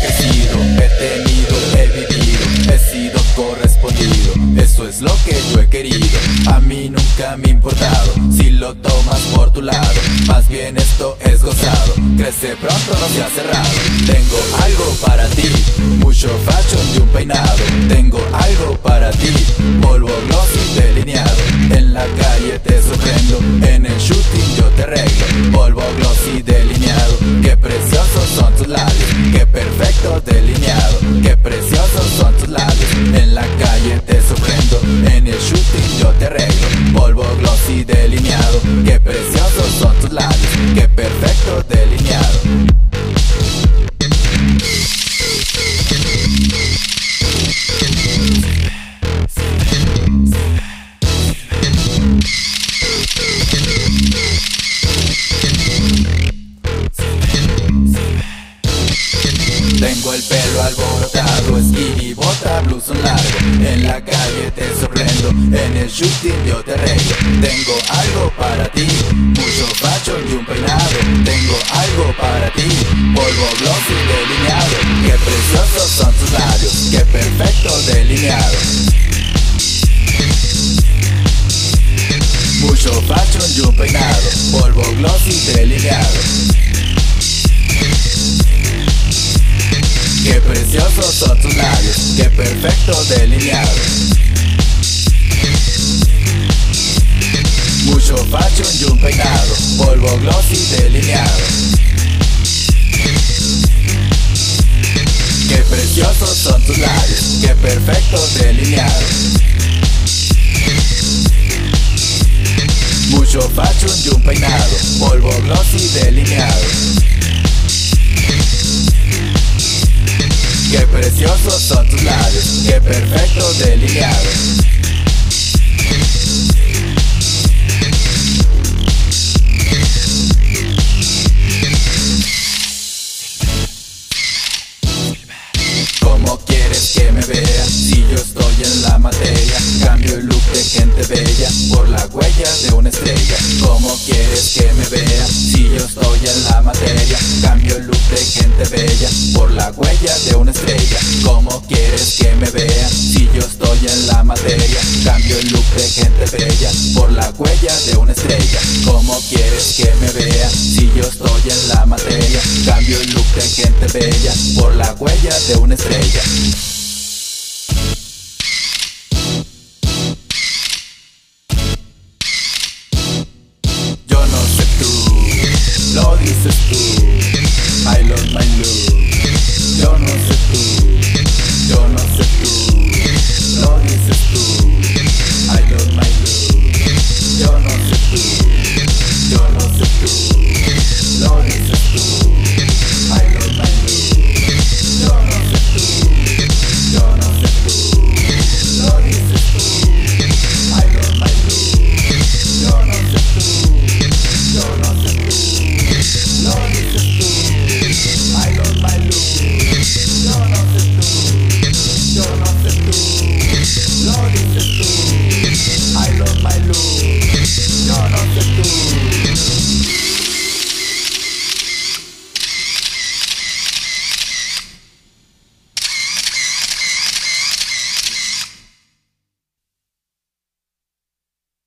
Crecido, he tenido, he vivido, he sido correspondido. Eso es lo que yo he querido. A mí nunca me ha importado si lo tomas por tu lado. Más bien esto es gozado. Crece pronto, no se ha cerrado. Tengo algo para ti, mucho fashion y un peinado. Tengo algo para ti, polvo glossy delineado. En la calle te sorprendo, en el shooting arreglo. Polvo glossy delineado, qué preciosos son tus labios, qué perfecto calle te sorprendo, en el shooting yo te arreglo Tengo algo para ti, mucho fashion y un peinado. Tengo algo para ti, polvo glossy delineado. Qué preciosos son tus labios, qué perfecto delineado. Mucho fashion y un peinado, polvo glossy delineado preciosos son tus labios, qué perfecto delineado. Mucho fashion y un peinado, polvo glossy delineado. Qué preciosos son tus labios, qué perfecto delineado. Mucho fashion y un peinado, polvo glossy delineado. Qué preciosos son tus labios, qué perfecto delineado. ¿Cómo quieres que me vea si yo estoy en la materia? Cambio el look de gente bella por la huella de una estrella. ¿Cómo quieres que me vea si yo estoy en la materia? Cambio gente bella por la huella de una estrella. ¿Cómo quieres que me vea si yo estoy en la materia? Cambio el look de gente bella por la huella de una estrella. ¿Cómo quieres que me vea si yo estoy en la materia? Cambio el look de gente bella por la huella de una estrella.